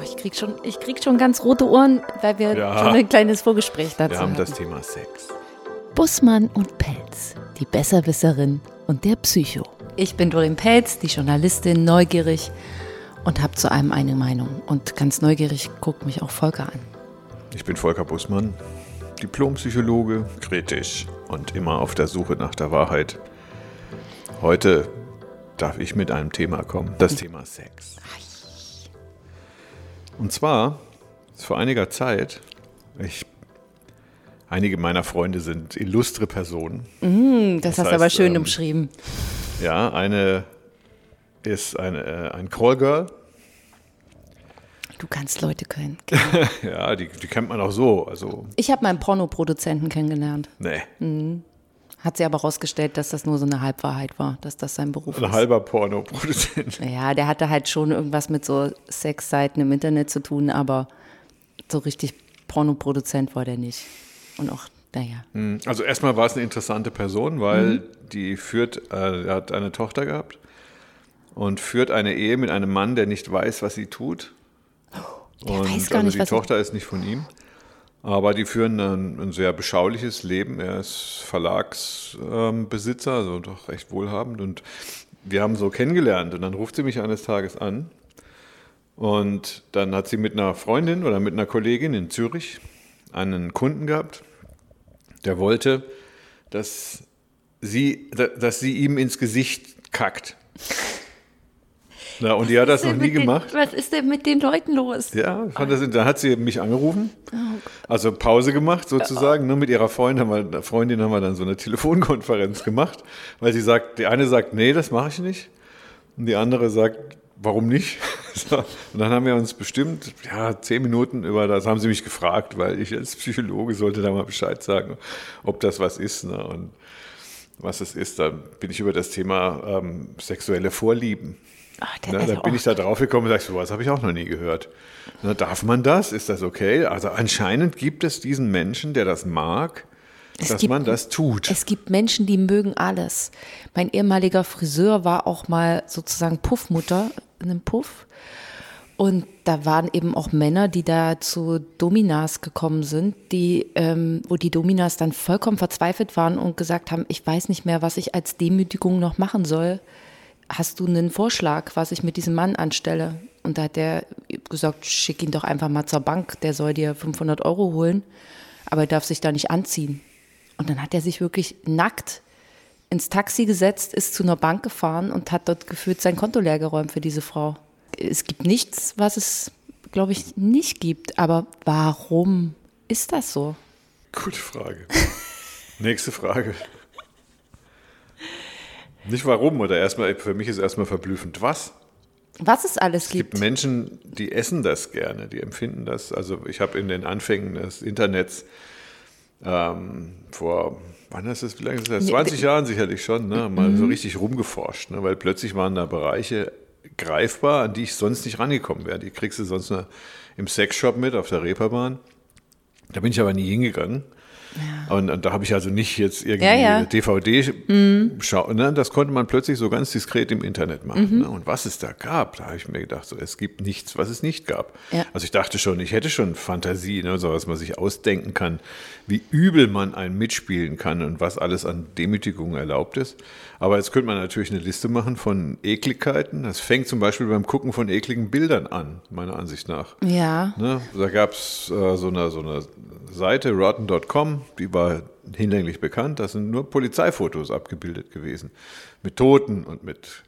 Oh, ich krieg schon, ich krieg schon ganz rote Ohren, weil wir Ja. schon ein kleines Vorgespräch dazu Wir haben hatten. das Thema Sex. Bussmann und Pelz, die Besserwisserin und der Psycho. Ich bin Doreen Pelz, die Journalistin, neugierig und habe zu allem eine Meinung. Und ganz neugierig guckt mich auch Volker an. Ich bin Volker Bussmann, Diplompsychologe, kritisch und immer auf der Suche nach der Wahrheit. Heute darf ich mit einem Thema kommen, das Thema Sex. Und zwar, vor einiger Zeit, ich, einige meiner Freunde sind illustre Personen. Das, Das hast du aber heißt, schön ähm, umschrieben. Ja, eine ist eine, äh, ein Callgirl. Du kannst Leute kennen. Ja, die, die kennt man auch so. Also, Ich habe meinen Pornoproduzenten kennengelernt. nee, Hat sie aber rausgestellt, dass das nur so eine Halbwahrheit war, dass das sein Beruf ein ist. halber Pornoproduzent. Ja, der hatte halt schon irgendwas mit so Sexseiten im Internet zu tun, aber so richtig Pornoproduzent war der nicht. Und auch, naja. Also erstmal war es eine interessante Person, weil die führt, äh, er hat eine Tochter gehabt und führt eine Ehe mit einem Mann, der nicht weiß, was sie tut. Der und weiß gar also nicht, die er- Tochter ist nicht von ihm. Aber die führen ein, ein sehr beschauliches Leben. Er ist Verlagsbesitzer, ähm, also doch recht wohlhabend. Und wir haben so kennengelernt. Und dann ruft sie mich eines Tages an. Und dann hat sie mit einer Freundin oder mit einer Kollegin in Zürich einen Kunden gehabt, der wollte, dass sie, dass sie ihm ins Gesicht kackt. Na, und die hat das noch nie gemacht. was ist denn mit den Leuten los? Ja, fand das, dann hat sie mich angerufen, Oh also Pause gemacht sozusagen. Nur mit ihrer Freundin haben, wir, Freundin haben wir dann so eine Telefonkonferenz gemacht, weil sie sagt, die eine sagt, nee, das mache ich nicht. Und die andere sagt, warum nicht? So, und dann haben wir uns bestimmt, ja, zehn Minuten über das haben sie mich gefragt, weil ich als Psychologe sollte da mal Bescheid sagen, ob das was ist. Ne? Und was es ist, da bin ich über das Thema ähm, sexuelle Vorlieben Der, na, also da bin ich da drauf gekommen und sage, sowas habe ich auch noch nie gehört. Na, darf man das? Ist das okay? Also anscheinend gibt es diesen Menschen, der das mag, Es dass gibt- man das tut. Es gibt Menschen, die mögen alles. Mein ehemaliger Friseur war auch mal sozusagen Puffmutter in einem Puff. Und da waren eben auch Männer, die da zu Dominas gekommen sind, die, ähm, wo die Dominas dann vollkommen verzweifelt waren und gesagt haben, ich weiß nicht mehr, was ich als Demütigung noch machen soll. Hast du einen Vorschlag, was ich mit diesem Mann anstelle? Und da hat der gesagt, schick ihn doch einfach mal zur Bank, der soll dir 500 Euro holen, aber er darf sich da nicht anziehen. Und dann hat er sich wirklich nackt ins Taxi gesetzt, ist zu einer Bank gefahren und hat dort gefühlt sein Konto leergeräumt für diese Frau. Es gibt nichts, was es, glaube ich, nicht gibt. Aber warum ist das so? Gute Frage. Nächste Frage. Nicht warum oder erstmal, für mich ist erstmal verblüffend, was? Was es alles Es gibt gibt. Menschen, die essen das gerne, die empfinden das. Also ich habe in den Anfängen des Internets ähm, vor, wann ist das, wie lange ist das? 20 Jahren sicherlich schon, ne, mal so richtig rumgeforscht, ne, weil plötzlich waren da Bereiche greifbar, an die ich sonst nicht rangekommen wäre. Die kriegst du sonst nur im Sexshop mit auf der Reeperbahn. Da bin ich aber nie hingegangen. Und, und da habe ich also nicht jetzt irgendwie Ja, ja. DVD schauen. Ne? Das konnte man plötzlich so ganz diskret im Internet machen. Ne? Und was es da gab, da habe ich mir gedacht, so, es gibt nichts, was es nicht gab. Ja. Also ich dachte schon, ich hätte schon Fantasie, ne? so was man sich ausdenken kann, wie übel man einen mitspielen kann und was alles an Demütigung erlaubt ist. Aber jetzt könnte man natürlich eine Liste machen von Ekligkeiten. Das fängt zum Beispiel beim Gucken von ekligen Bildern an, meiner Ansicht nach. Ja. Ne? Da gab es äh, so, eine, so eine Seite, rotten.com, die war hinlänglich bekannt. Da sind nur Polizeifotos abgebildet gewesen. Mit Toten und mit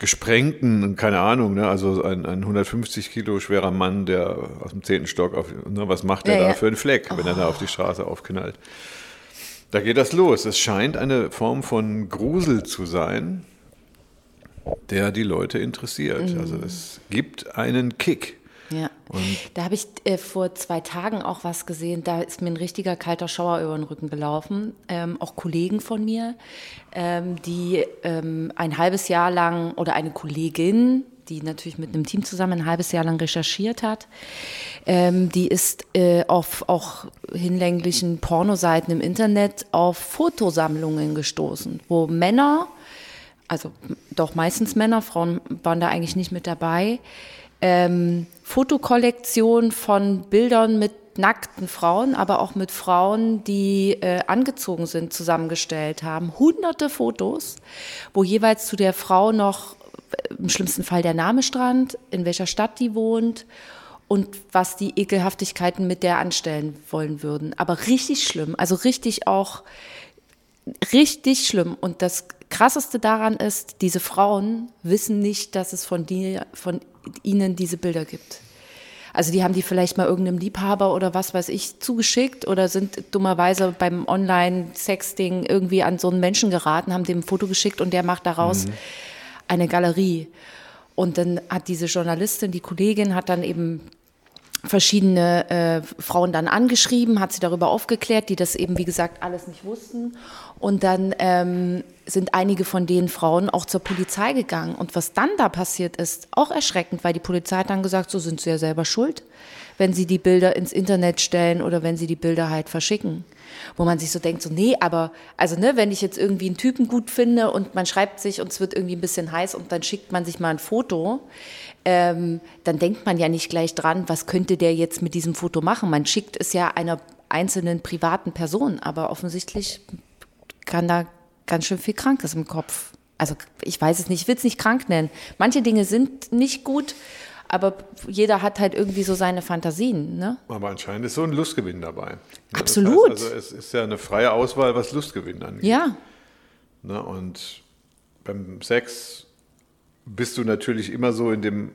Gesprengten und keine Ahnung. Ne? Also ein, ein 150 Kilo schwerer Mann, der aus dem zehnten Stock, auf, ne? was macht der Ja, da ja. für einen Fleck, wenn er da auf die Straße aufknallt? Da geht das los. Es scheint eine Form von Grusel zu sein, der die Leute interessiert. Mhm. Also es gibt einen Kick. Ja. Da habe ich äh, vor zwei Tagen auch was gesehen. Da ist mir ein richtiger kalter Schauer über den Rücken gelaufen. Ähm, auch Kollegen von mir, ähm, die ähm, ein halbes Jahr lang oder eine Kollegin, die natürlich mit einem Team zusammen ein halbes Jahr lang recherchiert hat, ähm, die ist äh, auf auch hinlänglichen Pornoseiten im Internet auf Fotosammlungen gestoßen, wo Männer also doch meistens Männer, Frauen waren da eigentlich nicht mit dabei, ähm, Fotokollektion von Bildern mit nackten Frauen, aber auch mit Frauen, die äh, angezogen sind, zusammengestellt haben. Hunderte Fotos, wo jeweils zu der Frau noch im schlimmsten Fall der Name stand, in welcher Stadt die wohnt und was die Ekelhaftigkeiten mit der anstellen wollen würden. Aber richtig schlimm, also richtig auch richtig schlimm. Und das Krasseste daran ist, diese Frauen wissen nicht, dass es von, die, von ihnen diese Bilder gibt. Also die haben die vielleicht mal irgendeinem Liebhaber oder was weiß ich zugeschickt oder sind dummerweise beim Online-Sexting irgendwie an so einen Menschen geraten, haben dem ein Foto geschickt und der macht daraus mhm. Eine Galerie. Und dann hat diese Journalistin, die Kollegin, hat dann eben verschiedene äh, Frauen dann angeschrieben, hat sie darüber aufgeklärt, die das eben, wie gesagt, alles nicht wussten. Und dann ähm, sind einige von den Frauen auch zur Polizei gegangen. Und was dann da passiert ist, auch erschreckend, weil die Polizei hat dann gesagt, so sind sie ja selber schuld, wenn sie die Bilder ins Internet stellen oder wenn sie die Bilder halt verschicken. Wo man sich so denkt, so, nee, aber, also, ne, wenn ich jetzt irgendwie einen Typen gut finde und man schreibt sich und es wird irgendwie ein bisschen heiß und dann schickt man sich mal ein Foto, ähm, dann denkt man ja nicht gleich dran, was könnte der jetzt mit diesem Foto machen. Man schickt es ja einer einzelnen privaten Person, aber offensichtlich kann da ganz schön viel Krankes im Kopf. Also ich weiß es nicht, ich will es nicht krank nennen. Manche Dinge sind nicht gut, aber jeder hat halt irgendwie so seine Fantasien. Ne? Aber anscheinend ist so ein Lustgewinn dabei. Absolut. Das heißt also, es ist ja eine freie Auswahl, was Lustgewinn angeht. Ja. Ne? Und beim Sex bist du natürlich immer so in dem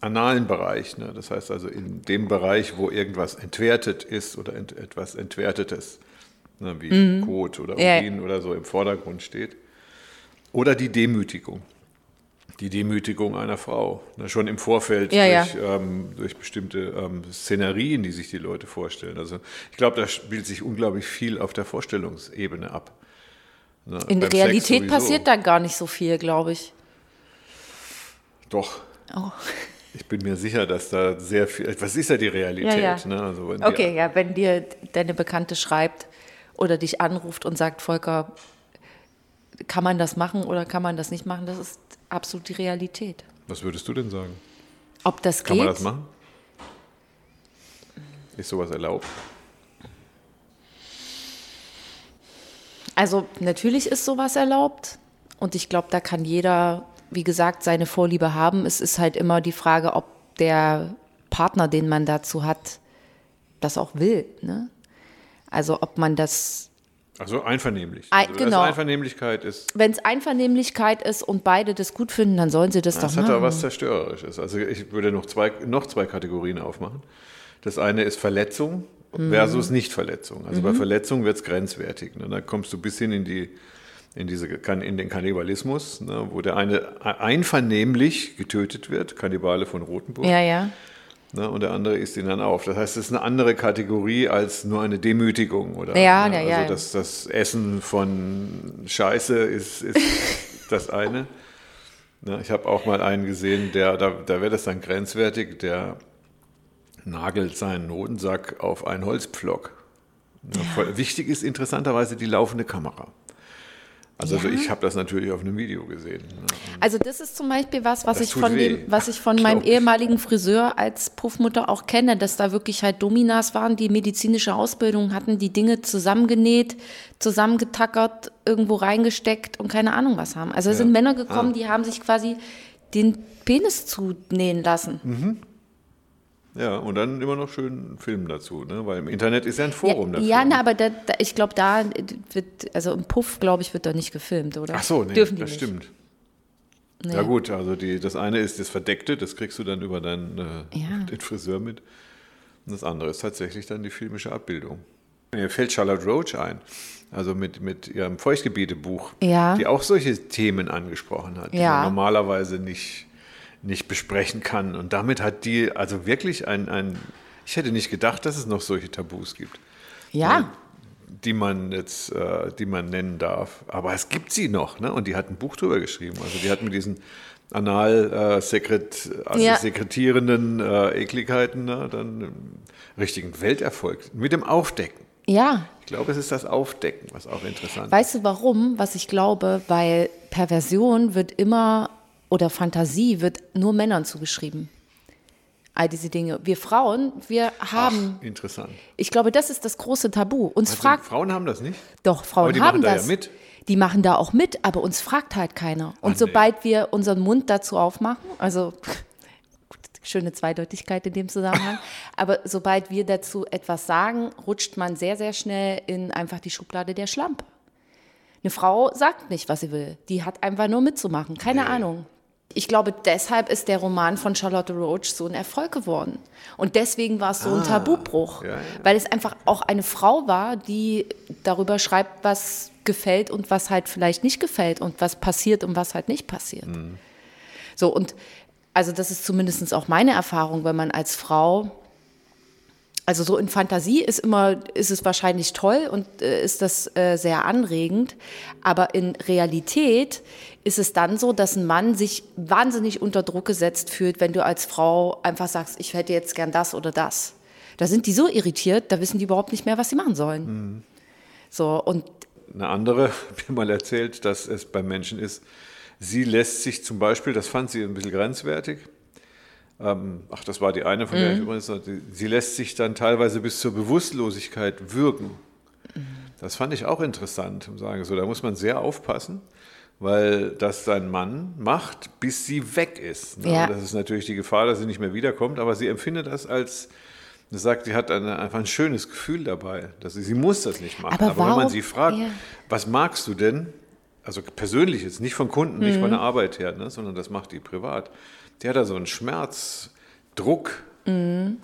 analen Bereich. Ne? Das heißt also in dem Bereich, wo irgendwas entwertet ist oder ent etwas Entwertetes, ne? wie mhm. Kot oder Urin ja. oder so im Vordergrund steht. Oder die Demütigung. Die Demütigung einer Frau. Ne? Schon im Vorfeld ja, durch, ja. Ähm, durch, bestimmte ähm, Szenerien, die sich die Leute vorstellen. Also ich glaube, da spielt sich unglaublich viel auf der Vorstellungsebene ab. Ne? In der Realität passiert da gar nicht so viel, glaube ich. Doch. Oh. Ich bin mir sicher, dass da sehr viel. Was ist ja die Realität? Ja. Ne? Also okay, ja, wenn dir deine Bekannte schreibt oder dich anruft und sagt, Volker, kann man das machen oder kann man das nicht machen, das ist absolut die Realität. Was würdest du denn sagen? Ob das kann geht? Kann man das machen? Ist sowas erlaubt? Also natürlich ist sowas erlaubt und ich glaube, da kann jeder wie gesagt, seine Vorliebe haben. Es ist halt immer die Frage, ob der Partner, den man dazu hat, das auch will. Ne? Also ob man das. Also einvernehmlich. Ein, also, genau. Einvernehmlichkeit ist. Wenn es Einvernehmlichkeit ist und beide das gut finden, dann sollen sie das, das doch machen. Das hat aber was Zerstörerisches. Also ich würde noch zwei, noch zwei Kategorien aufmachen. Das eine ist Verletzung versus mhm. Nichtverletzung. Also mhm. bei Verletzung wird es grenzwertig. Ne? Da kommst du bis hin in die in, diese, in den Kannibalismus, ne, wo der eine einvernehmlich getötet wird, Kannibale von Rothenburg. Ja, ja. Ne, und der andere isst ihn dann auf. Das heißt, es ist eine andere Kategorie als nur eine Demütigung. Oder, ja, ne? ja, ja. Also das, das Essen von Scheiße ist, ist das eine. Ne, ich habe auch mal einen gesehen, der, da, da wäre das dann grenzwertig, der nagelt seinen Hodensack auf einen Holzpflock. Ne, ja. Wichtig ist interessanterweise die laufende Kamera. Also, ja. also ich habe das natürlich auf einem Video gesehen. Ne? Also das ist zum Beispiel was, was ich von dem, was ich von meinem ehemaligen Friseur als Puffmutter auch kenne, dass da wirklich halt Dominas waren, die medizinische Ausbildung hatten, die Dinge zusammengenäht, zusammengetackert, irgendwo reingesteckt und keine Ahnung was haben. Also es ja. sind Männer gekommen, ah. die haben sich quasi den Penis zunähen lassen. Mhm. Ja, und dann immer noch schön Film dazu, ne? weil im Internet ist ja ein Forum ja, dafür. Ja, na, aber da, da, ich glaube, da wird, also im Puff, glaube ich, wird da nicht gefilmt, oder? Ach so, nee, Dürfen die das nicht. stimmt. Nee. Ja gut, also die, das eine ist das Verdeckte, das kriegst du dann über deinen äh, ja. den Friseur mit. Und das andere ist tatsächlich dann die filmische Abbildung. Mir fällt Charlotte Roach ein, also mit, mit ihrem Feuchtgebiete-Buch, ja. die auch solche Themen angesprochen hat, die man normalerweise nicht nicht besprechen kann. Und damit hat die also wirklich ein, ein ich hätte nicht gedacht, dass es noch solche Tabus gibt. Ja. Ne, die man jetzt, äh, die man nennen darf. Aber es gibt sie noch, ne? Und die hat ein Buch drüber geschrieben. Also die hat mit diesen anal äh, sekret, also ja. sekretierenden äh, Ekligkeiten ne, dann einen richtigen Welterfolg mit dem Aufdecken. Ja. Ich glaube, es ist das Aufdecken, was auch interessant ist. Weißt du warum? Was ich glaube, weil Perversion wird immer oder Fantasie wird nur Männern zugeschrieben. all diese Dinge. Wir Frauen, wir haben, Ach, interessant. ich glaube, das ist das große Tabu. Uns Also, fragt, Frauen haben das nicht? doch, Frauen Aber die haben machen da ja das. mit. Die machen da auch mit, aber uns fragt halt keiner. Und nee. sobald wir unseren Mund dazu aufmachen, also schöne Zweideutigkeit in dem Zusammenhang, aber sobald wir dazu etwas sagen, rutscht man sehr, sehr schnell in einfach die Schublade der Schlampe. Eine Frau sagt nicht, was sie will. Die hat einfach nur mitzumachen. Keine Ahnung. Ich glaube, deshalb ist der Roman von Charlotte Roach so ein Erfolg geworden. Und deswegen war es so ein Tabubruch. Ah, ja, ja. Weil es einfach auch eine Frau war, die darüber schreibt, was gefällt und was halt vielleicht nicht gefällt und was passiert und was halt nicht passiert. Mhm. So, und also das ist zumindest auch meine Erfahrung, wenn man als Frau also so in Fantasie ist immer, ist es wahrscheinlich toll und äh, ist das äh, sehr anregend. Aber in Realität ist es dann so, dass ein Mann sich wahnsinnig unter Druck gesetzt fühlt, wenn du als Frau einfach sagst, ich hätte jetzt gern das oder das. Da sind die so irritiert, da wissen die überhaupt nicht mehr, was sie machen sollen. So, und Eine andere mir mal erzählt, dass es bei Menschen ist, sie lässt sich zum Beispiel, das fand sie ein bisschen grenzwertig, ähm, ach, das war die eine, von der ich übrigens sagte, sie lässt sich dann teilweise bis zur Bewusstlosigkeit wirken. Das fand ich auch interessant, um sagen, so, da muss man sehr aufpassen, weil das sein Mann macht, bis sie weg ist. Ne? Ja. Das ist natürlich die Gefahr, dass sie nicht mehr wiederkommt, aber sie empfindet das als, sie sagt, sie hat eine, einfach ein schönes Gefühl dabei. Dass sie, sie muss das nicht machen. Aber Aber, wenn man sie fragt, Ja. was magst du denn? Also persönlich jetzt, nicht von Kunden, nicht Mhm. von der Arbeit her, ne, sondern das macht die privat. Die hat da so einen Schmerz, Druck, Mhm.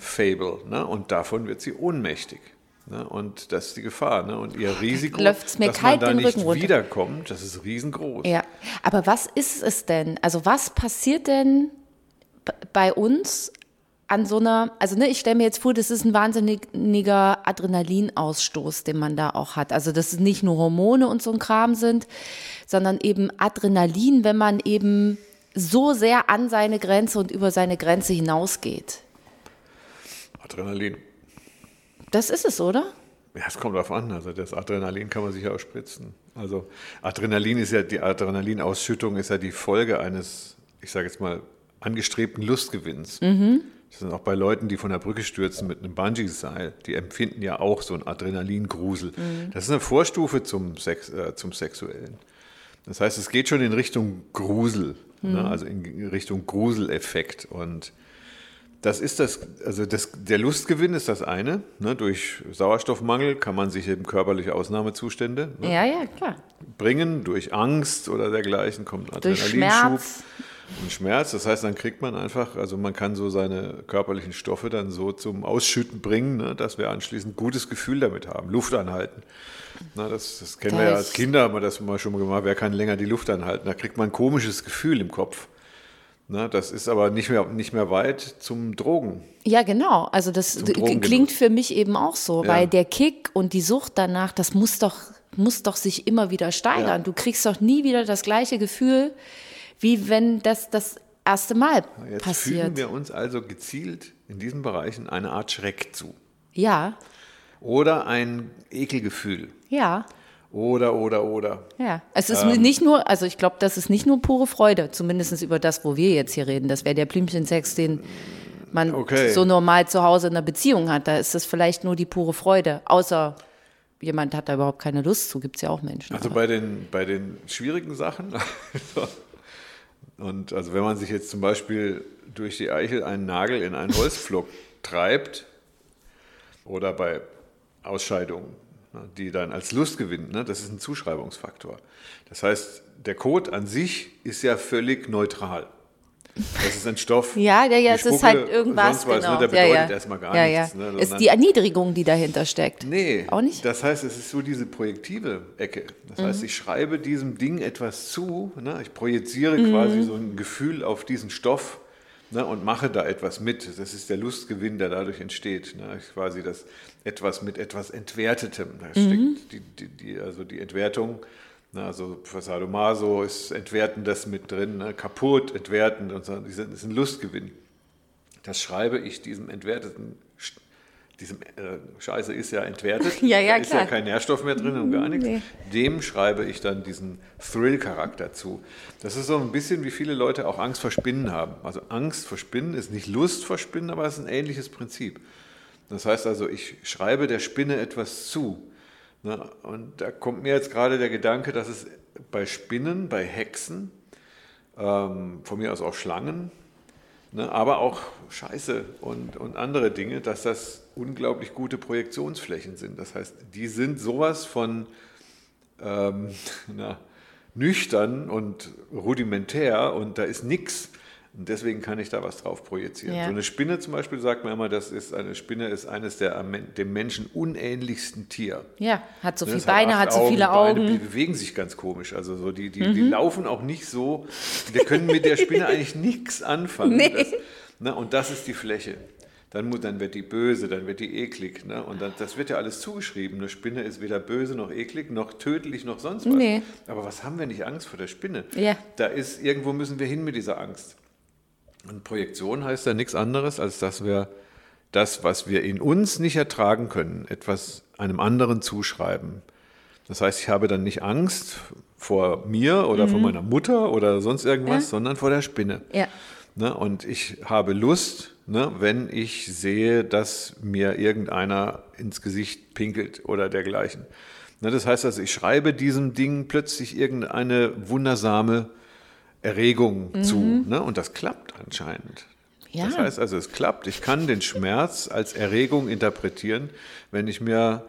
Ne, und davon wird sie ohnmächtig. Ne, und das ist die Gefahr. Ne, und ihr Risiko, läuft's mir dass man da den nicht Rücken wiederkommt, das ist riesengroß. Ja, aber was ist es denn? Also was passiert denn bei uns an so einer, also ne, ich stelle mir jetzt vor, das ist ein wahnsinniger Adrenalinausstoß, den man da auch hat. Also dass es nicht nur Hormone und so ein Kram sind, sondern eben Adrenalin, wenn man eben so sehr an seine Grenze und über seine Grenze hinausgeht. Adrenalin. Das ist es, oder? Ja, es kommt darauf an. Also das Adrenalin kann man sich ja auch spritzen. Also Adrenalin ist ja, die Adrenalinausschüttung ist ja die Folge eines, ich sage jetzt mal, angestrebten Lustgewinns. Das sind auch bei Leuten, die von der Brücke stürzen mit einem Bungee-Seil, die empfinden ja auch so einen Adrenalingrusel. Das ist eine Vorstufe zum, Sex, äh, zum Sexuellen. Das heißt, es geht schon in Richtung Grusel, ne? also in Richtung Gruseleffekt. Und das ist das, also das, der Lustgewinn ist das eine. Ne? Durch Sauerstoffmangel kann man sich eben körperliche Ausnahmezustände ne? Ja, ja, klar. bringen. Durch Angst oder dergleichen kommt ein Adrenalinschub Schmerz. und Schmerz. Das heißt, dann kriegt man einfach, also man kann so seine körperlichen Stoffe dann so zum Ausschütten bringen, ne? dass wir anschließend ein gutes Gefühl damit haben. Luft anhalten. Na, das, das kennen wir ja als Kinder, haben wir das mal schon mal gemacht. Wer kann länger die Luft anhalten? Da kriegt man ein komisches Gefühl im Kopf. Na, das ist aber nicht mehr, nicht mehr weit zum Drogen. Ja, genau. Also das klingt für mich eben auch so, Ja. weil der Kick und die Sucht danach, das muss doch, muss doch sich immer wieder steigern. Ja. Du kriegst doch nie wieder das gleiche Gefühl, wie wenn das das erste Mal Jetzt passiert. fügen wir uns also gezielt in diesen Bereichen eine Art Schreck zu. Ja, Oder ein Ekelgefühl. ja, Oder, oder, oder. ja. Es ist Ähm. nicht nur, also ich glaube, das ist nicht nur pure Freude, zumindest über das, wo wir jetzt hier reden. Das wäre der Blümchensex, den man Okay. so normal zu Hause in einer Beziehung hat. Da ist das vielleicht nur die pure Freude. Außer jemand hat da überhaupt keine Lust zu, gibt es ja auch Menschen. Also bei den, bei den schwierigen Sachen. Und also wenn man sich jetzt zum Beispiel durch die Eichel einen Nagel in einen Holzpflock treibt oder bei Ausscheidungen, ne, die dann als Lust gewinnen, ne, das ist ein Zuschreibungsfaktor. Das heißt, der Code an sich ist ja völlig neutral. Das ist ein Stoff. Ja, ja, ja, es ist halt irgendwas, sonst was, genau. ne, der ja, bedeutet ja. erstmal gar ja, nichts. Ja. Ne, es ist die Erniedrigung, die dahinter steckt. Nee, Auch nicht? Das heißt, es ist so diese projektive Ecke. Das heißt, Mhm. ich schreibe diesem Ding etwas zu, ne? ich projiziere Mhm. quasi so ein Gefühl auf diesen Stoff ne? und mache da etwas mit. Das ist der Lustgewinn, der dadurch entsteht. Ne? Quasi das etwas mit etwas Entwertetem. Da Mhm. steckt die, die, die, also die Entwertung. Ne? Also für Sadomaso ist Entwertendes mit drin, ne? kaputt, entwertend und so. Das ist ein Lustgewinn. Das schreibe ich diesem entwerteten Diesem äh, Scheiße ist ja entwertet, ja, ja, da ist klar. ja kein Nährstoff mehr drin und gar nichts, Nee. dem schreibe ich dann diesen Thrill-Charakter zu. Das ist so ein bisschen, wie viele Leute auch Angst vor Spinnen haben. Also Angst vor Spinnen ist nicht Lust vor Spinnen, aber es ist ein ähnliches Prinzip. Das heißt also, ich schreibe der Spinne etwas zu. Ne? Und da kommt mir jetzt gerade der Gedanke, dass es bei Spinnen, bei Hexen, ähm, von mir aus auch Schlangen, ne, aber auch Scheiße und, und andere Dinge, dass das unglaublich gute Projektionsflächen sind. Das heißt, die sind sowas von ähm, na, nüchtern und rudimentär und da ist nichts. Und deswegen kann ich da was drauf projizieren. Ja. So eine Spinne zum Beispiel sagt man immer, das ist eine Spinne ist eines der dem Menschen unähnlichsten Tier. Ja, hat so Ne, viele Beine, acht hat so viele Beine, Augen. Die bewegen sich ganz komisch. Also so die, die, die laufen auch nicht so. Wir können mit der Spinne eigentlich nichts anfangen. Nee. Das, ne, und das ist die Fläche. Dann, dann wird die böse, dann wird die eklig. Ne? Und dann, das wird ja alles zugeschrieben. Eine Spinne ist weder böse noch eklig, noch tödlich, noch sonst was. Nee. Aber was haben wir nicht Angst vor der Spinne? Ja. Da ist, irgendwo müssen wir hin mit dieser Angst. Und Projektion heißt ja nichts anderes, als dass wir das, was wir in uns nicht ertragen können, etwas einem anderen zuschreiben. Das heißt, ich habe dann nicht Angst vor mir oder vor meiner Mutter oder sonst irgendwas, Ja. sondern vor der Spinne. Ja. Ne? Und ich habe Lust, ne, wenn ich sehe, dass mir irgendeiner ins Gesicht pinkelt oder dergleichen. Ne, das heißt also, ich schreibe diesem Ding plötzlich irgendeine wundersame Erregung zu. Ne? Und das klappt anscheinend. Ja. Das heißt also, es klappt. Ich kann den Schmerz als Erregung interpretieren, wenn ich mir,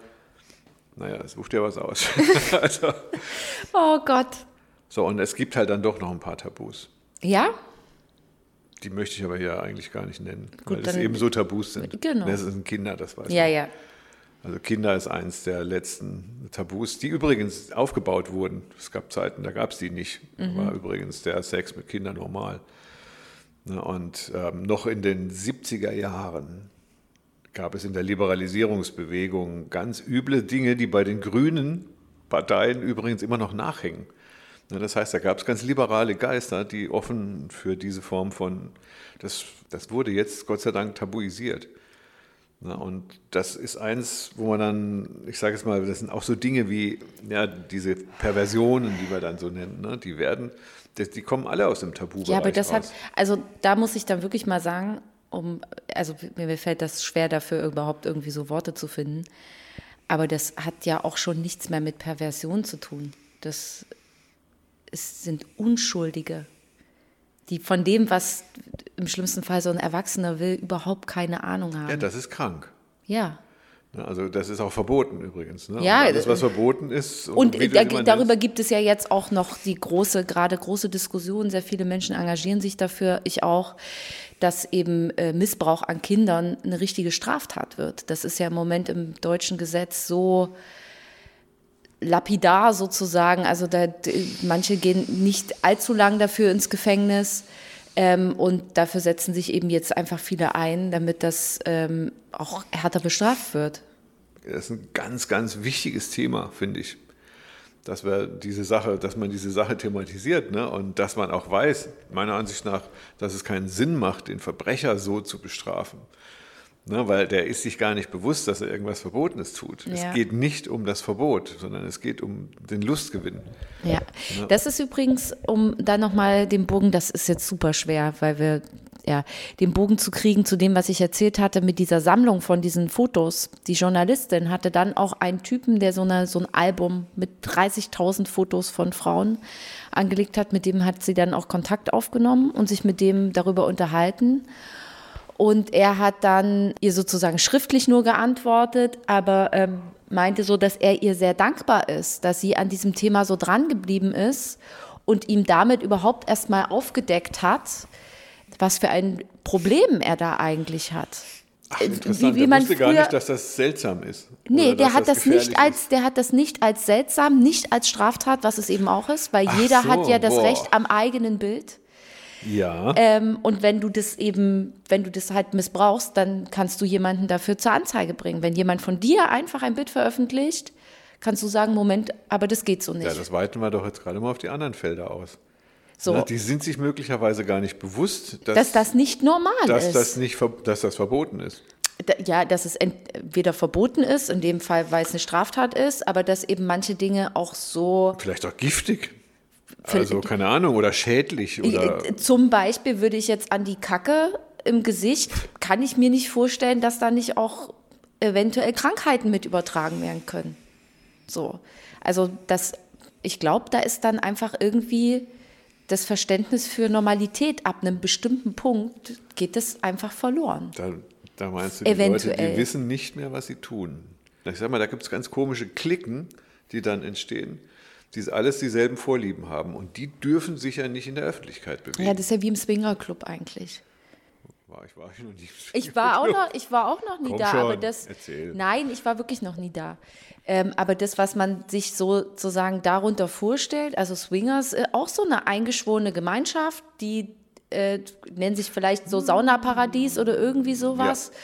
naja, such dir was aus. also, Oh Gott. so, und es gibt halt dann doch noch ein paar Tabus. Ja? Die möchte ich aber hier eigentlich gar nicht nennen, Gut, weil es dann- eben so Tabus sind. Genau. Das sind Kinder, das weiß Ja, man. ja. Also Kinder ist eins der letzten Tabus, die übrigens aufgebaut wurden. Es gab Zeiten, da gab es die nicht. Da war übrigens der Sex mit Kindern normal. Ne, Und ähm, noch in den 70er Jahren gab es in der Liberalisierungsbewegung ganz üble Dinge, die bei den grünen Parteien übrigens immer noch nachhängen. Ne, Das heißt, da gab es ganz liberale Geister, die offen für diese Form von, das, das wurde jetzt Gott sei Dank tabuisiert. Na, und das ist eins, wo man dann, ich sage es mal, das sind auch so Dinge wie ja, diese Perversionen, die wir dann so nennen, ne, die werden, die kommen alle aus dem Tabu-Bereich Ja, aber das hat, also da muss ich dann wirklich mal sagen, um, also mir mir fällt das schwer dafür, überhaupt irgendwie so Worte zu finden. Aber das hat ja auch schon nichts mehr mit Perversion zu tun. Das ist, sind Unschuldige, die von dem, was im schlimmsten Fall so ein Erwachsener will, überhaupt keine Ahnung haben. Ja, das ist krank. ja. Ne, Also das ist auch verboten übrigens. Ne? Ja, Und alles, was äh, verboten ist. Und du da, es darüber nennst, gibt es ja jetzt auch noch die große, gerade große Diskussion. Sehr viele Menschen engagieren sich dafür, ich auch, dass eben äh, Missbrauch an Kindern eine richtige Straftat wird. Das ist ja im Moment im deutschen Gesetz so lapidar sozusagen. Also da, manche gehen nicht allzu lang dafür ins Gefängnis. Ähm, und dafür setzen sich eben jetzt einfach viele ein, damit das ähm, auch härter bestraft wird. Das ist ein ganz, ganz wichtiges Thema, finde ich. Dass wir diese Sache, dass man diese Sache thematisiert, ne? Und dass man auch weiß, meiner Ansicht nach, dass es keinen Sinn macht, den Verbrecher so zu bestrafen. Ne? Weil der ist sich gar nicht bewusst, dass er irgendwas Verbotenes tut. Ja. Es geht nicht um das Verbot, sondern es geht um den Lustgewinn. Ja, das ist übrigens, um da nochmal den Bogen, das ist jetzt super schwer, weil wir, ja, den Bogen zu kriegen zu dem, was ich erzählt hatte mit dieser Sammlung von diesen Fotos. Die Journalistin hatte dann auch einen Typen, der so, eine, so ein Album mit 30.000 Fotos von Frauen angelegt hat, mit dem hat sie dann auch Kontakt aufgenommen und sich mit dem darüber unterhalten. Und er hat dann ihr sozusagen schriftlich nur geantwortet, aber ähm, meinte so, dass er ihr sehr dankbar ist, dass sie an diesem Thema so dran geblieben ist und ihm damit überhaupt erstmal aufgedeckt hat, was für ein Problem er da eigentlich hat. Ach, Äh, interessant. wie der man wusste gar früher- nicht, dass das seltsam ist. Nee, der hat das, gefährlich nicht als, ist. der hat das nicht als seltsam, nicht als Straftat, was es eben auch ist, weil Ach jeder so, hat ja das boah. Recht am eigenen Bild. Ja. Ähm, und wenn du das eben, wenn du das halt missbrauchst, dann kannst du jemanden dafür zur Anzeige bringen. Wenn jemand von dir einfach ein Bild veröffentlicht, kannst du sagen, Moment, aber das geht so nicht. Ja, das weiten wir doch jetzt gerade mal auf die anderen Felder aus. so, Ne, Die sind sich möglicherweise gar nicht bewusst, dass, dass das nicht normal dass ist. das nicht dass das verboten ist. Da, ja, dass es entweder verboten ist, in dem Fall, weil es eine Straftat ist, aber dass eben manche Dinge auch so. Vielleicht auch giftig. Also keine Ahnung, oder schädlich. Oder Zum Beispiel würde ich jetzt an die Kacke im Gesicht, kann ich mir nicht vorstellen, dass da nicht auch eventuell Krankheiten mit übertragen werden können. So. Also das, ich glaube, da ist dann einfach irgendwie das Verständnis für Normalität ab einem bestimmten Punkt geht es einfach verloren. Da, da meinst du, die Eventuell. Leute, die wissen nicht mehr, was sie tun. Ich sag mal, da gibt es ganz komische Klicken, die dann entstehen, die alles dieselben Vorlieben haben. Und die dürfen sich ja nicht in der Öffentlichkeit bewegen. Ja, das ist ja wie im Swingerclub eigentlich. War ich, war ich noch nie ich war auch noch, ich war auch noch nie Komm da, schon, aber das. Erzähl. Nein, ich war wirklich noch nie da. Ähm, aber das, was man sich sozusagen darunter vorstellt, also Swingers, äh, auch so eine eingeschworene Gemeinschaft, die äh, nennen sich vielleicht so Saunaparadies oder irgendwie sowas. Ja.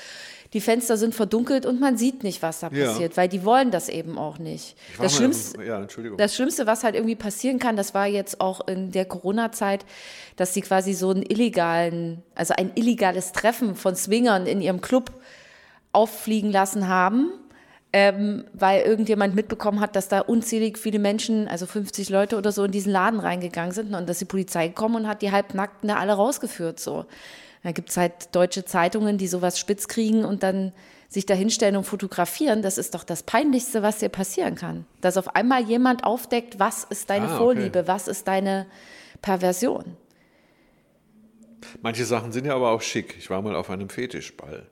Die Fenster sind verdunkelt und man sieht nicht, was da passiert, ja. weil die wollen das eben auch nicht. Das Schlimmste, ja, das Schlimmste, was halt irgendwie passieren kann, das war jetzt auch in der Corona-Zeit, dass sie quasi so einen illegalen, also ein illegales Treffen von Swingern in ihrem Club auffliegen lassen haben ähm, weil irgendjemand mitbekommen hat, dass da unzählig viele Menschen, also 50 Leute oder so, in diesen Laden reingegangen sind und dass die Polizei gekommen und hat die Halbnackten da alle rausgeführt. So. Da gibt es halt deutsche Zeitungen, die sowas spitz kriegen und dann sich da hinstellen und fotografieren. Das ist doch das Peinlichste, was dir passieren kann. Dass auf einmal jemand aufdeckt, was ist deine ah, Vorliebe, okay. was ist deine Perversion. Manche Sachen sind ja aber auch schick. Ich war mal auf einem Fetischball.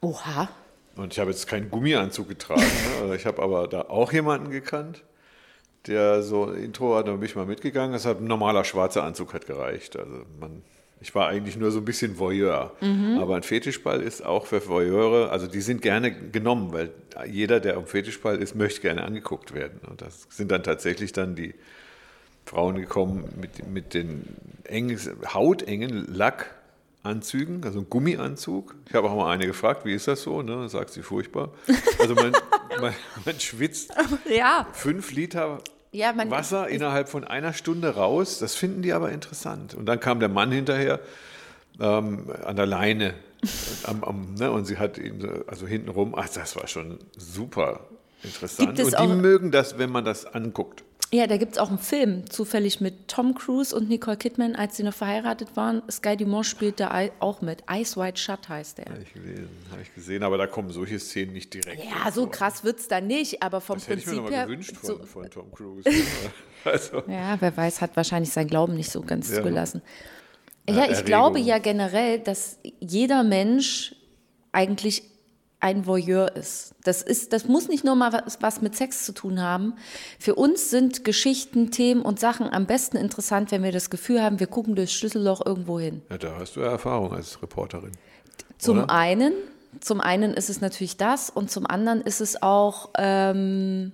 Oha. Und ich habe jetzt keinen Gummianzug getragen. Ne? Also ich habe aber da auch jemanden gekannt, der so ein Intro hat, da bin ich mal mitgegangen. Das hat ein normaler schwarzer Anzug hat gereicht. Also man, ich war eigentlich nur so ein bisschen Voyeur. Mhm. Aber ein Fetischball ist auch für Voyeure, also die sind gerne genommen, weil jeder, der am Fetischball ist, möchte gerne angeguckt werden. Und das sind dann tatsächlich dann die Frauen gekommen mit, mit den engen, hautengen Lack Anzügen, also ein Gummianzug. Ich habe auch mal eine gefragt, wie ist das so? Ne? Sagt sie furchtbar. Also man, man, man schwitzt ja. fünf Liter ja, Wasser innerhalb von einer Stunde raus. Das finden die aber interessant. Und dann kam der Mann hinterher ähm, an der Leine. am, am, ne? Und sie hat ihn also hintenrum, ach, das war schon super interessant. Und die mögen das, wenn man das anguckt. Ja, da gibt es auch einen Film, zufällig mit Tom Cruise und Nicole Kidman, als sie noch verheiratet waren. Sky Dumont spielt da auch mit. Ice White Shut heißt der. Habe ich, gelesen, habe ich gesehen, aber da kommen solche Szenen nicht direkt. Ja, so vor. krass wird es da nicht, aber vom das Prinzip hätte ich mir her. gewünscht von, so, von Tom Cruise. also. Ja, wer weiß, hat wahrscheinlich seinen Glauben nicht so ganz ja. zugelassen. Ja, ich glaube ja generell, dass jeder Mensch eigentlich ein Voyeur ist. Das ist, das muss nicht nur mal was, was, mit Sex zu tun haben. Für uns sind Geschichten, Themen und Sachen am besten interessant, wenn wir das Gefühl haben, wir gucken durchs Schlüsselloch irgendwo hin. Ja, da hast du ja Erfahrung als Reporterin. Zum oder? einen, zum einen ist es natürlich das und zum anderen ist es auch, ähm,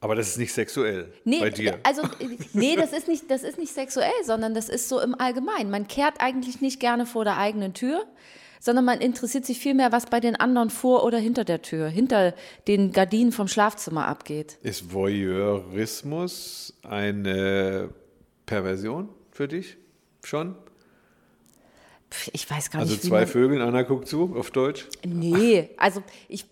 aber das ist nicht sexuell nee, bei dir. Also, nee, das ist, nicht, das ist nicht sexuell, sondern das ist so im Allgemeinen. Man kehrt eigentlich nicht gerne vor der eigenen Tür sondern man interessiert sich vielmehr, was bei den anderen vor oder hinter der Tür, hinter den Gardinen vom Schlafzimmer abgeht. Ist Voyeurismus eine Perversion für dich schon? Ich weiß gar also nicht. Also zwei Vögel, einer guckt zu, auf Deutsch? Nee, also ich,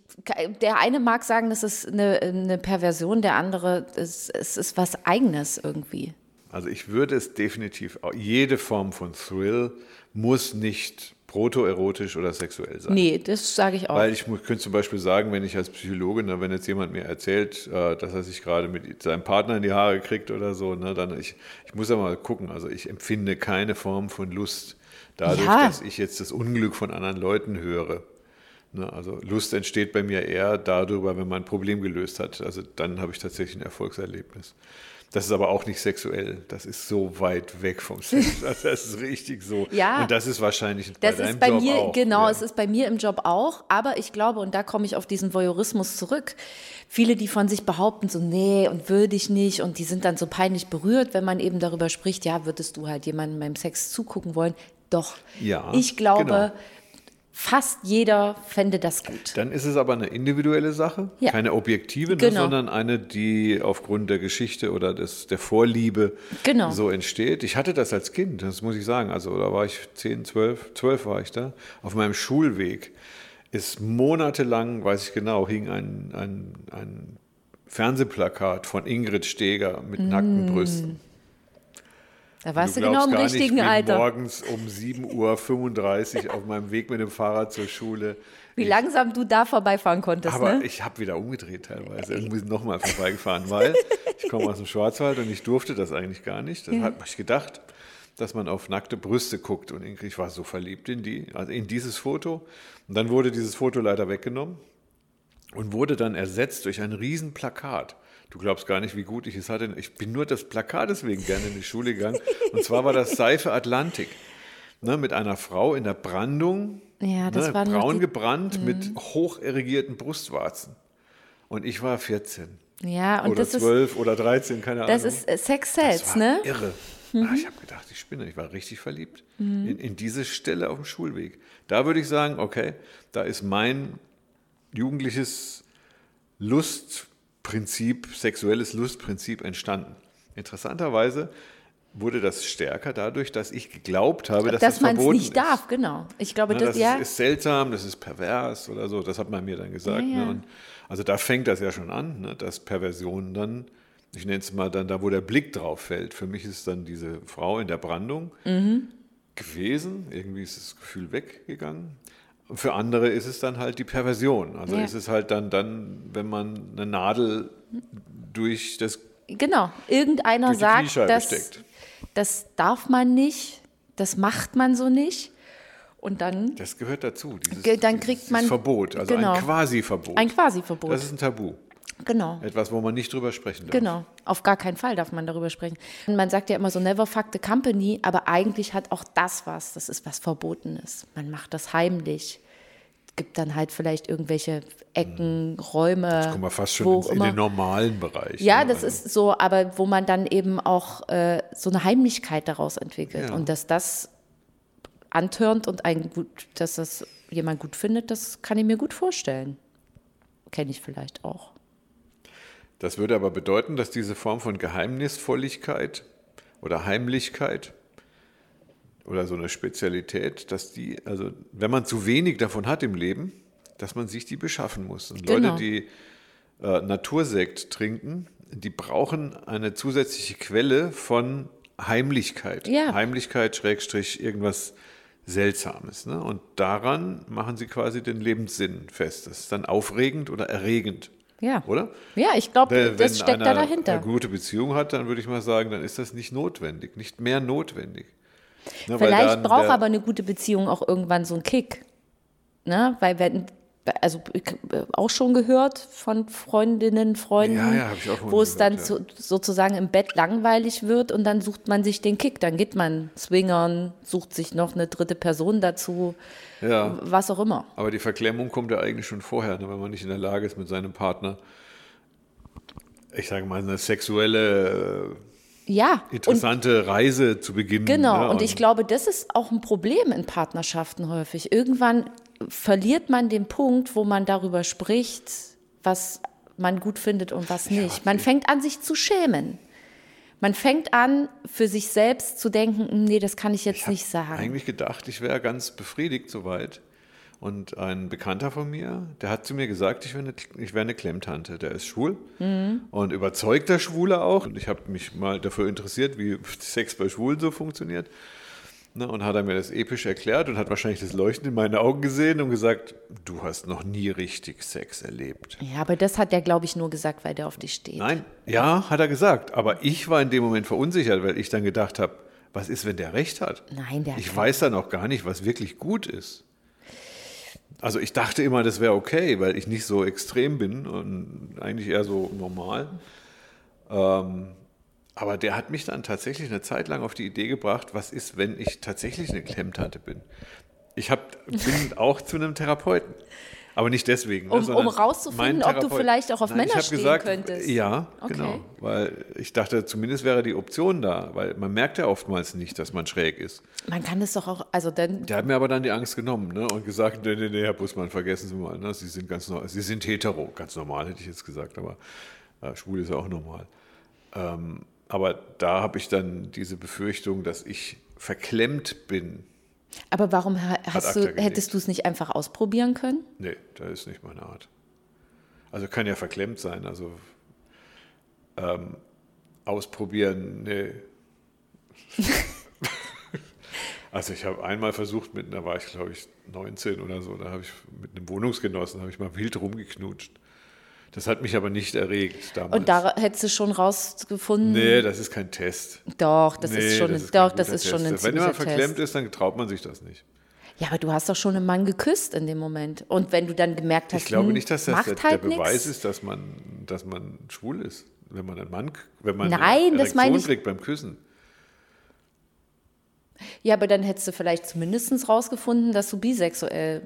der eine mag sagen, das ist eine, eine Perversion, der andere, es, es ist was Eigenes irgendwie. Also ich würde es definitiv, jede Form von Thrill muss nicht protoerotisch oder sexuell sein. Nee, das sage ich auch. Weil ich könnte zum Beispiel sagen, wenn ich als Psychologe, ne, wenn jetzt jemand mir erzählt, äh, dass er sich gerade mit seinem Partner in die Haare kriegt oder so, ne, dann ich, ich muss ja mal gucken. Also ich empfinde keine Form von Lust dadurch, ja. dass ich jetzt das Unglück von anderen Leuten höre. Ne, also Lust entsteht bei mir eher darüber, wenn man ein Problem gelöst hat. Also dann habe ich tatsächlich ein Erfolgserlebnis. Das ist aber auch nicht sexuell. Das ist so weit weg vom Sex. Das ist richtig so. ja. Und das ist wahrscheinlich bei das deinem ist bei Job mir, auch. Genau, ja. es ist bei mir im Job auch. Aber ich glaube, und da komme ich auf diesen Voyeurismus zurück. Viele, die von sich behaupten, so, nee, und würde ich nicht. Und die sind dann so peinlich berührt, wenn man eben darüber spricht, ja, würdest du halt jemandem beim Sex zugucken wollen? Doch. Ja. Ich glaube, genau fast jeder fände das gut. Dann ist es aber eine individuelle Sache, ja. keine objektive, ne, genau. sondern eine, die aufgrund der Geschichte oder des, der Vorliebe genau. so entsteht. Ich hatte das als Kind, das muss ich sagen. Also da war ich 10, 12, 12 war ich da, auf meinem Schulweg ist monatelang, weiß ich genau, hing ein, ein, ein Fernsehplakat von Ingrid Steger mit mm. nackten Brüsten. Da warst du, du genau im richtigen nicht, Alter. morgens um 7.35 Uhr auf meinem Weg mit dem Fahrrad zur Schule. Wie ich, langsam du da vorbeifahren konntest. Aber ne? ich habe wieder umgedreht teilweise. Irgendwie nochmal vorbeigefahren, weil ich komme aus dem Schwarzwald und ich durfte das eigentlich gar nicht. Dann ja. hat ich gedacht, dass man auf nackte Brüste guckt. Und ich war so verliebt in die, also in dieses Foto. Und dann wurde dieses Foto leider weggenommen und wurde dann ersetzt durch ein Riesenplakat. Du glaubst gar nicht, wie gut ich es hatte. Ich bin nur das Plakat deswegen gerne in die Schule gegangen. Und zwar war das Seife Atlantik. Ne, mit einer Frau in der Brandung, ja, das ne, war braun gebrannt, mhm. mit hocherigierten Brustwarzen. Und ich war 14. Ja, und oder das 12 ist, oder 13, keine das Ahnung. Das ist äh, Sex Sells, ne? Irre. Mhm. Ah, ich habe gedacht, ich spinne. Ich war richtig verliebt mhm. in, in diese Stelle auf dem Schulweg. Da würde ich sagen, okay, da ist mein jugendliches Lustprinzip, sexuelles Lustprinzip entstanden. Interessanterweise wurde das stärker dadurch, dass ich geglaubt habe, dass, dass das man es nicht ist. darf, genau. Ich glaube, Na, das, das ja. ist, seltsam, das ist pervers oder so. Das hat man mir dann gesagt. Ja, ja. Ne? Also da fängt das ja schon an, ne? dass Perversionen dann, ich nenne es mal dann da, wo der Blick drauf fällt. Für mich ist dann diese Frau in der Brandung mhm. gewesen. Irgendwie ist das Gefühl weggegangen. Für andere ist es dann halt die Perversion. Also Ja. ist es halt dann, dann, wenn man eine Nadel durch das Genau. Irgendeiner sagt, das, steckt. das darf man nicht, das macht man so nicht. Und dann Das gehört dazu. Dieses, dann kriegt dieses man- Verbot, also genau. ein Quasi-Verbot. ein Quasi-Verbot. Das ist ein Tabu. Genau. Etwas, wo man nicht drüber sprechen darf. Genau, auf gar keinen Fall darf man darüber sprechen. Und man sagt ja immer so, never fuck the company, aber eigentlich hat auch das was, das ist was Verbotenes. Man macht das heimlich. Gibt dann halt vielleicht irgendwelche Ecken, Räume. Kommen wir fast schon in, in den normalen Bereich. Ja, ne? das Also, ist so, aber wo man dann eben auch äh, so eine Heimlichkeit daraus entwickelt. Ja. Und dass das antörnt und ein gut, dass das jemand gut findet, das kann ich mir gut vorstellen. Kenne ich vielleicht auch. Das würde aber bedeuten, dass diese Form von Geheimnisvolligkeit oder Heimlichkeit oder so eine Spezialität, dass die, also wenn man zu wenig davon hat im Leben, dass man sich die beschaffen muss. Und Genau. Leute, die äh, Natursekt trinken, die brauchen eine zusätzliche Quelle von Heimlichkeit. Ja. Heimlichkeit, Schrägstrich, irgendwas Seltsames. Ne? Und daran machen sie quasi den Lebenssinn fest. Das ist dann aufregend oder erregend. Ja. Oder? Ja, ich glaube, Wenn das steckt da dahinter. eine gute Beziehung hat, dann würde ich mal sagen, dann ist das nicht notwendig, nicht mehr notwendig. Ne, Vielleicht braucht aber eine gute Beziehung auch irgendwann so einen Kick. Ne? Weil wenn, also äh, auch schon gehört von Freundinnen, Freunden, Ja, ja, wo es dann gehört, so, sozusagen im Bett langweilig wird und dann sucht man sich den Kick. Dann geht man swingern, sucht sich noch eine dritte Person dazu, Ja, was auch immer. aber die Verklemmung kommt ja eigentlich schon vorher, ne, wenn man nicht in der Lage ist, mit seinem Partner, ich sage mal, eine sexuelle, Ja, äh, interessante Reise zu beginnen. Genau, ne, und ich glaube, das ist auch ein Problem in Partnerschaften häufig. Irgendwann verliert man den Punkt, wo man darüber spricht, was man gut findet und was nicht. Man fängt an, sich zu schämen. Man fängt an, für sich selbst zu denken, nee, das kann ich jetzt hab nicht sagen. eigentlich gedacht, ich wäre ganz befriedigt soweit. Und ein Bekannter von mir, der hat zu mir gesagt, ich wäre eine, ich wäre eine Klemmtante. Der ist schwul Mhm. und überzeugter Schwuler auch. Und ich habe mich mal dafür interessiert, wie Sex bei Schwulen so funktioniert. Ne, und hat er mir das episch erklärt und hat wahrscheinlich das Leuchten in meinen Augen gesehen und gesagt, du hast noch nie richtig Sex erlebt. Ja, aber das hat der, glaube ich, nur gesagt, weil der auf dich steht. Nein, ja, hat er gesagt. Aber ich war in dem Moment verunsichert, weil ich dann gedacht habe, was ist, wenn der recht hat? Nein, der hat Ich weiß dann auch gar nicht, was wirklich gut ist. Also ich dachte immer, das wäre okay, weil ich nicht so extrem bin und eigentlich eher so normal. Ähm, aber der hat mich dann tatsächlich eine Zeit lang auf die Idee gebracht, was ist, wenn ich tatsächlich eine Klemmtante bin. Ich hab, bin auch zu einem Therapeuten. Aber nicht deswegen. Um- ne, um rauszufinden, ob du vielleicht auch auf Nein, Männer stehen gesagt, könntest. Ja, Okay. genau. Weil ich dachte, zumindest wäre die Option da, weil man merkt ja oftmals nicht, dass man schräg ist. Man kann das doch auch, also dann, Der hat mir aber dann die Angst genommen ne, und gesagt, nee, nee, nee, Herr Bussmann, vergessen Sie mal, ne, Sie sind ganz Sie sind hetero, ganz normal hätte ich jetzt gesagt, aber äh, schwul ist ja auch normal. Ähm, aber da habe ich dann diese Befürchtung, dass ich verklemmt bin. Aber warum du, hättest du es nicht einfach ausprobieren können? Nee, das ist nicht meine Art. Also kann ja verklemmt sein. Also ähm, ausprobieren, nee. also ich habe einmal versucht, mit, da war ich glaube ich 19 oder so, da habe ich mit einem Wohnungsgenossen, habe ich mal wild rumgeknutscht. Das hat mich aber nicht erregt damals. Und da hättest du schon rausgefunden, nee, das ist kein Test. doch, das nee, ist schon, das ein- ist doch, das ist schon ein Test. Wenn man verklemmt Test. ist, dann traut man sich das nicht. Ja, aber du hast doch schon einen Mann geküsst in dem Moment. Und wenn du dann gemerkt hast, Ich glaube hm, nicht, dass das der, der halt Beweis nix. ist, dass man, dass man schwul ist. Wenn man einen Mann, wenn man Nein, eine das meine ich- kriegt beim Küssen. Ja, aber dann hättest du vielleicht zumindest rausgefunden, dass du bisexuell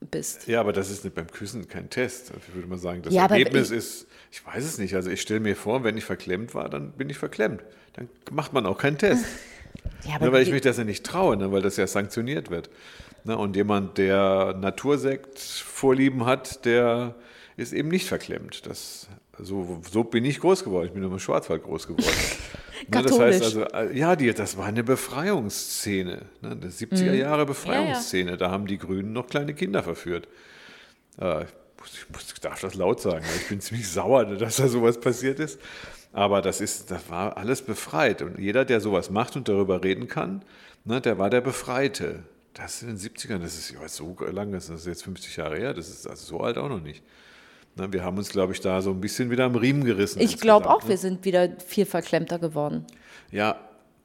bist. Ja, aber das ist nicht beim Küssen kein Test. Also Ich würde mal sagen, das Ja, Ergebnis ich- ist, ich weiß es nicht. Also ich stelle mir vor, wenn ich verklemmt war, dann bin ich verklemmt. Dann macht man auch keinen Test. Ja, aber Nur weil ich mich das ja nicht traue, ne, weil das ja sanktioniert wird. Ne, und jemand, der Natursekt Vorlieben hat, der ist eben nicht verklemmt. Das, so, so bin ich groß geworden. Ich bin im Schwarzwald groß geworden. Ne, das heißt also, äh, ja, die, das war eine Befreiungsszene. Ne, eine 70er Jahre Befreiungsszene. Da haben die Grünen noch kleine Kinder verführt. Äh, ich, muss, ich, darf das laut sagen. weil Ich bin ziemlich sauer, dass da sowas passiert ist. Aber das, ist, das war alles befreit. Und jeder, der sowas macht und darüber reden kann, ne, der war der Befreite. Das in den 70ern, das ist ja so lange, das ist jetzt 50 Jahre her, das ist also so alt auch noch nicht. Ne, wir haben uns, glaube ich, da so ein bisschen wieder am Riemen gerissen. Ich glaube auch, wir sind wieder viel verklemmter geworden. ja,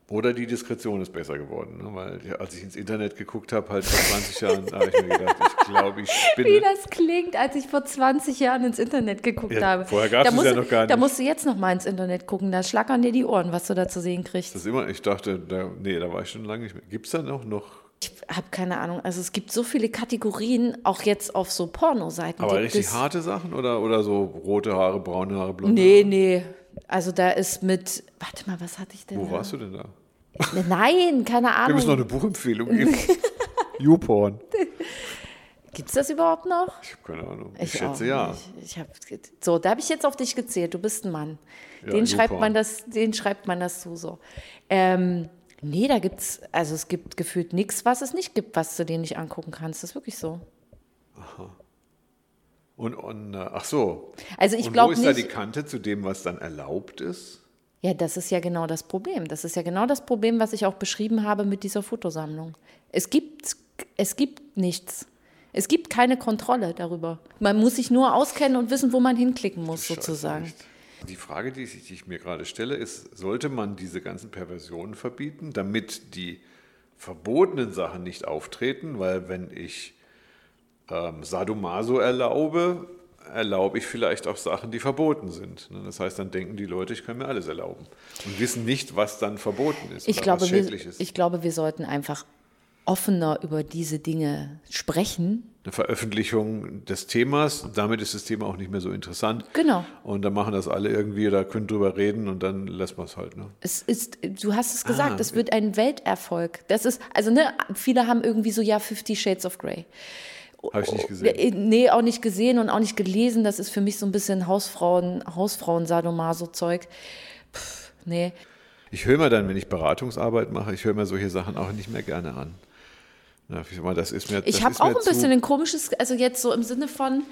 oder die Diskretion ist besser geworden. Ne? Weil ja, als ich ins Internet geguckt habe, halt vor 20 Jahren, habe ich mir gedacht, ich glaube, ich Wie spinne. das klingt, als ich vor 20 Jahren ins Internet geguckt Ja, habe. vorher gab's Da es ja noch gar Da nicht. musst du jetzt noch mal ins Internet gucken, da schlackern dir die Ohren, was du da zu sehen kriegst. Das ist immer, ich dachte, da, nee, da war ich schon lange nicht mehr. Gibt es da noch, noch Ich habe keine Ahnung. Also es gibt so viele Kategorien, auch jetzt auf so Pornoseiten. aber richtig es- harte Sachen oder, oder so rote Haare, braune Haare, blonde Nee, Haare? nee. Also da ist mit, warte mal, was hatte ich denn Wo da? warst du denn da? Nein, keine Wir müssen noch Ahnung. eine Buchempfehlung geben. YouPorn. Gibt es das überhaupt noch? Ich habe keine Ahnung. Ich, auch schätze ja. nicht. Ich hab, so, da habe ich jetzt auf dich gezählt. Du bist ein Mann. Ja, den, schreibt man das, den schreibt man das zu so. Ähm, nee, da gibt's, also es gibt gefühlt nichts, was es nicht gibt, was du dir nicht angucken kannst. Das ist wirklich so. Und, und äh, ach so. Also ich und glaub wo ist da nicht- die Kante zu dem, was dann erlaubt ist? Ja, das ist ja genau das Problem. Das ist ja genau das Problem, was ich auch beschrieben habe mit dieser Fotosammlung. Es gibt, es gibt nichts. Es gibt keine Kontrolle darüber. Man muss sich nur auskennen und wissen, wo man hinklicken muss, sozusagen. echt. Die Frage, die ich, die ich mir gerade stelle, ist, sollte man diese ganzen Perversionen verbieten, damit die verbotenen Sachen nicht auftreten? Weil wenn ich ähm, Sadomaso erlaube, erlaube ich vielleicht auch Sachen, die verboten sind. Ne? Das heißt, dann denken die Leute, ich kann mir alles erlauben und wissen nicht, was dann verboten ist Ich oder glaube, was wir, schädlich ist. ich glaube, wir sollten einfach offener über diese Dinge sprechen. Eine Veröffentlichung des Themas, damit ist das Thema auch nicht mehr so interessant. Genau. Und dann machen das alle irgendwie oder können drüber reden und dann lässt man es halt. Ne? Es ist, du hast es gesagt, Ah, es wird ein Welterfolg. Das ist, also ne, viele haben irgendwie so, ja, Fifty Shades of Grey. Habe ich nicht gesehen. Nee, auch nicht gesehen und auch nicht gelesen. Das ist für mich so ein bisschen Hausfrauen, Hausfrauen-Sadomaso-Zeug. Pff, Nee. Ich höre mir dann, wenn ich Beratungsarbeit mache, ich höre mir solche Sachen auch nicht mehr gerne an. Na, ich mal, das ist mir, Ich das habe auch ein bisschen ein komisches, also jetzt so im Sinne von,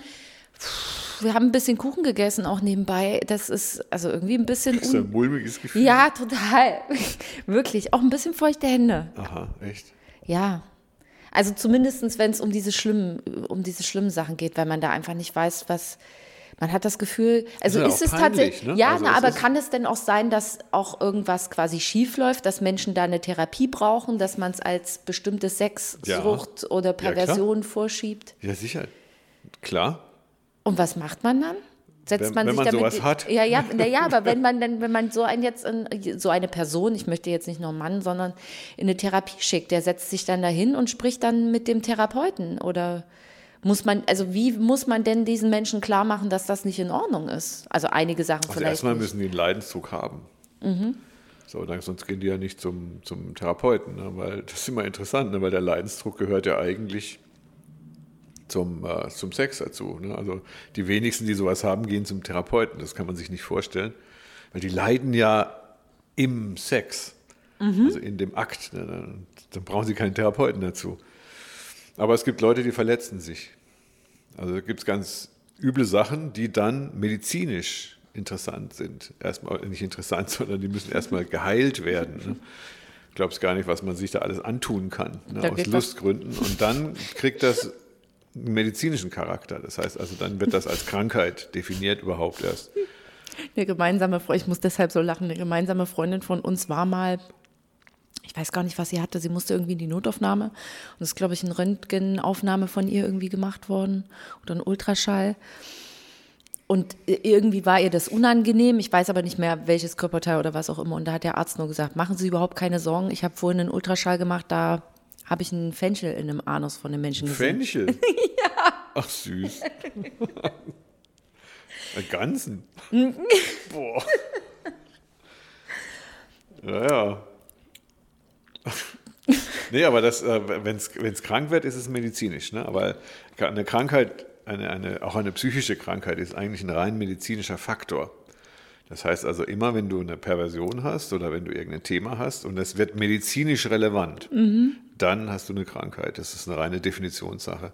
pff, wir haben ein bisschen Kuchen gegessen auch nebenbei. Das ist also irgendwie ein bisschen. ist ein mulmiges Gefühl. ja, total. Wirklich. Auch ein bisschen feuchte Hände. Aha, echt. Ja. Also zumindest, wenn es um diese schlimmen, um diese schlimmen Sachen geht, weil man da einfach nicht weiß, was. Man hat das Gefühl, also ja ist, es tatsächlich, ne? ja, Also na, aber ist- kann es denn auch sein, dass auch irgendwas quasi schief läuft, dass Menschen da eine Therapie brauchen, dass man es als bestimmte Sexsucht oder klar. Perversion vorschiebt? Ja, sicher. Klar. Und was macht man dann? Setzt Wenn- man wenn sich man damit, sowas hat. Ja, ja, na ja, aber wenn man dann, wenn man so ein jetzt in, so eine Person, ich möchte jetzt nicht nur einen Mann, sondern in eine Therapie schickt, der setzt sich dann dahin und spricht dann mit dem Therapeuten oder muss man, also wie muss man denn diesen Menschen klar machen, dass das nicht in Ordnung ist? Also einige Sachen Also vielleicht. erstmal nicht. müssen die einen Leidensdruck haben. So, dann, sonst gehen die ja nicht zum, zum Therapeuten, ne? weil das ist immer interessant, ne? weil der Leidensdruck gehört ja eigentlich zum, äh, zum Sex dazu. Ne? Also die wenigsten, die sowas haben, gehen zum Therapeuten. Das kann man sich nicht vorstellen, weil die leiden ja im Sex. Mhm. Also in dem Akt. Ne? Dann brauchen sie keinen Therapeuten dazu. Aber es gibt Leute, die verletzen sich. Also gibt es ganz üble Sachen, die dann medizinisch interessant sind. Erstmal nicht interessant, sondern die müssen erstmal geheilt werden. Ne? Du glaubst gar nicht, was man sich da alles antun kann, ne? aus Lustgründen. Und dann kriegt das einen medizinischen Charakter. Das heißt also, dann wird das als Krankheit definiert überhaupt erst. Eine gemeinsame Freundin, ich muss deshalb so lachen, eine gemeinsame Freundin von uns war mal ich weiß gar nicht, was sie hatte. Sie musste irgendwie in die Notaufnahme. Und es ist, glaube ich, eine Röntgenaufnahme von ihr irgendwie gemacht worden oder ein Ultraschall. Und irgendwie war ihr das unangenehm. Ich weiß aber nicht mehr, welches Körperteil oder was auch immer. Und da hat der Arzt nur gesagt, machen Sie überhaupt keine Sorgen. Ich habe vorhin einen Ultraschall gemacht, da habe ich einen Fenchel in einem Anus von einem Menschen gesehen. Fenchel? ja. Ach, süß. Einen ganzen? Boah. Ja, ja. Nee, aber das, äh, wenn es krank wird, ist es medizinisch. Ne? Aber eine Krankheit, eine, eine, auch eine psychische Krankheit, ist eigentlich ein rein medizinischer Faktor. Das heißt also, immer wenn du eine Perversion hast oder wenn du irgendein Thema hast und es wird medizinisch relevant, mhm. dann hast du eine Krankheit. Das ist eine reine Definitionssache.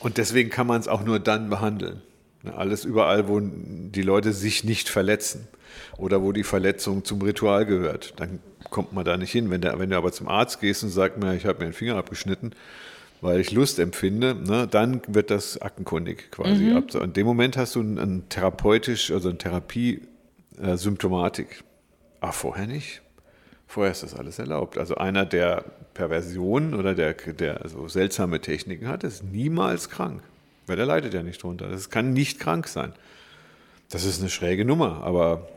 Und deswegen kann man es auch nur dann behandeln. Ne? Alles überall, wo die Leute sich nicht verletzen oder wo die Verletzung zum Ritual gehört. Dann kommt man da nicht hin. Wenn, der, wenn du aber zum Arzt gehst und sagst mir, ich habe mir den Finger abgeschnitten, weil ich Lust empfinde, ne, dann wird das aktenkundig quasi. Mhm. In dem Moment hast du ein, therapeutisch, also eine Therapie-Symptomatik. Äh, Ach, vorher nicht. Vorher ist das alles erlaubt. Also einer, der Perversionen oder der, der so seltsame Techniken hat, ist niemals krank. Weil der leidet ja nicht drunter. Das kann nicht krank sein. Das ist eine schräge Nummer, aber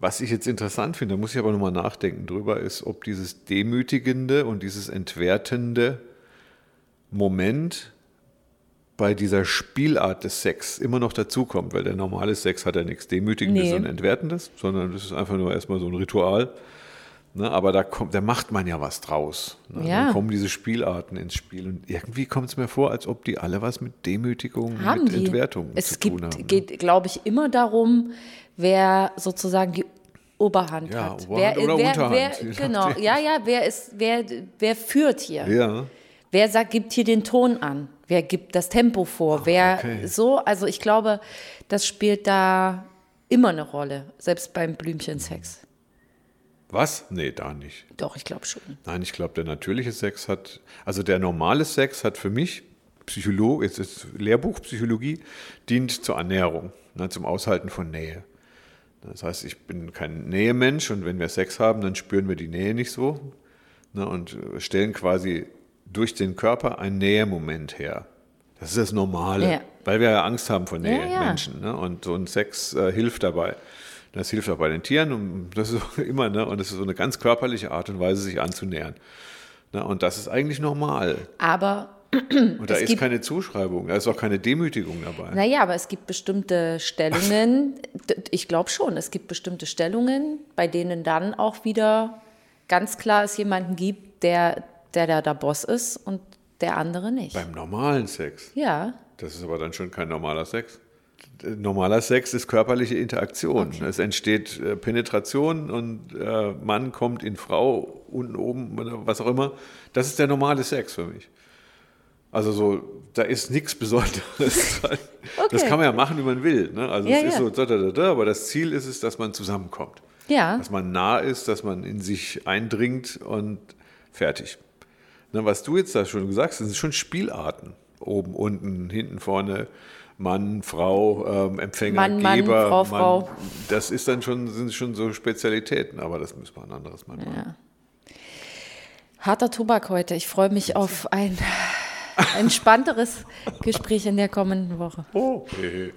was ich jetzt interessant finde, da muss ich aber nochmal nachdenken drüber, ist, ob dieses demütigende und dieses entwertende Moment bei dieser Spielart des Sex immer noch dazukommt, weil der normale Sex hat ja nichts Demütigendes nee. und Entwertendes, sondern das ist einfach nur erstmal so ein Ritual. Ne, aber da, kommt, da macht man ja was draus. Ne? Ja. Dann kommen diese Spielarten ins Spiel. Und irgendwie kommt es mir vor, als ob die alle was mit Demütigung, haben mit die. Entwertung es zu gibt, tun haben. Es geht, glaube ich, immer darum, wer sozusagen die Oberhand ja, hat. Oberhand wer, oder wer, Unterhand. Wer, genau, ja, ja, wer ist, wer, wer führt hier? Ja. Wer sagt, gibt hier den Ton an? Wer gibt das Tempo vor? Ah, wer okay. so? Also ich glaube, das spielt da immer eine Rolle, selbst beim Blümchensex. Was? Nee, da nicht. Doch, ich glaube schon. Nein, ich glaube, der natürliche Sex hat, also der normale Sex hat für mich, Psychologe, jetzt ist Lehrbuch Psychologie, dient zur Annäherung, ne, zum Aushalten von Nähe. Das heißt, ich bin kein Nähemensch und wenn wir Sex haben, dann spüren wir die Nähe nicht so ne, und stellen quasi durch den Körper einen Nähemoment her. Das ist das Normale, ja. weil wir ja Angst haben vor Nähe, ja, ja. Menschen. Ne, und so ein Sex äh, hilft dabei. Das hilft auch bei den Tieren und das ist immer, ne? Und das ist so eine ganz körperliche Art und Weise, sich anzunähern. Ne? Und das ist eigentlich normal. Aber und da ist keine Zuschreibung, da ist auch keine Demütigung dabei. Naja, aber es gibt bestimmte Stellungen, ich glaube schon, es gibt bestimmte Stellungen, bei denen dann auch wieder ganz klar es jemanden gibt, der der, der der Boss ist und der andere nicht. Beim normalen Sex? Ja. Das ist aber dann schon kein normaler Sex normaler Sex ist körperliche Interaktion. Okay. Es entsteht äh, Penetration und äh, Mann kommt in Frau unten oben oder was auch immer. Das ist der normale Sex für mich. Also so, da ist nichts Besonderes. okay. Das kann man ja machen, wie man will. Ne? Also ja, es ist ja. so, da, da, da, aber das Ziel ist es, dass man zusammenkommt. Ja. Dass man nah ist, dass man in sich eindringt und fertig. Ne, was du jetzt da schon gesagt hast, sind schon Spielarten. Oben, unten, hinten, vorne. Mann, Frau, ähm, Empfänger, Mann, Geber. Mann, Frau, Mann, Frau. Das ist dann schon, sind schon so Spezialitäten, aber das müssen wir ein anderes Mal machen. Ja. Harter Tobak heute. Ich freue mich auf ein entspannteres Gespräch in der kommenden Woche. Okay.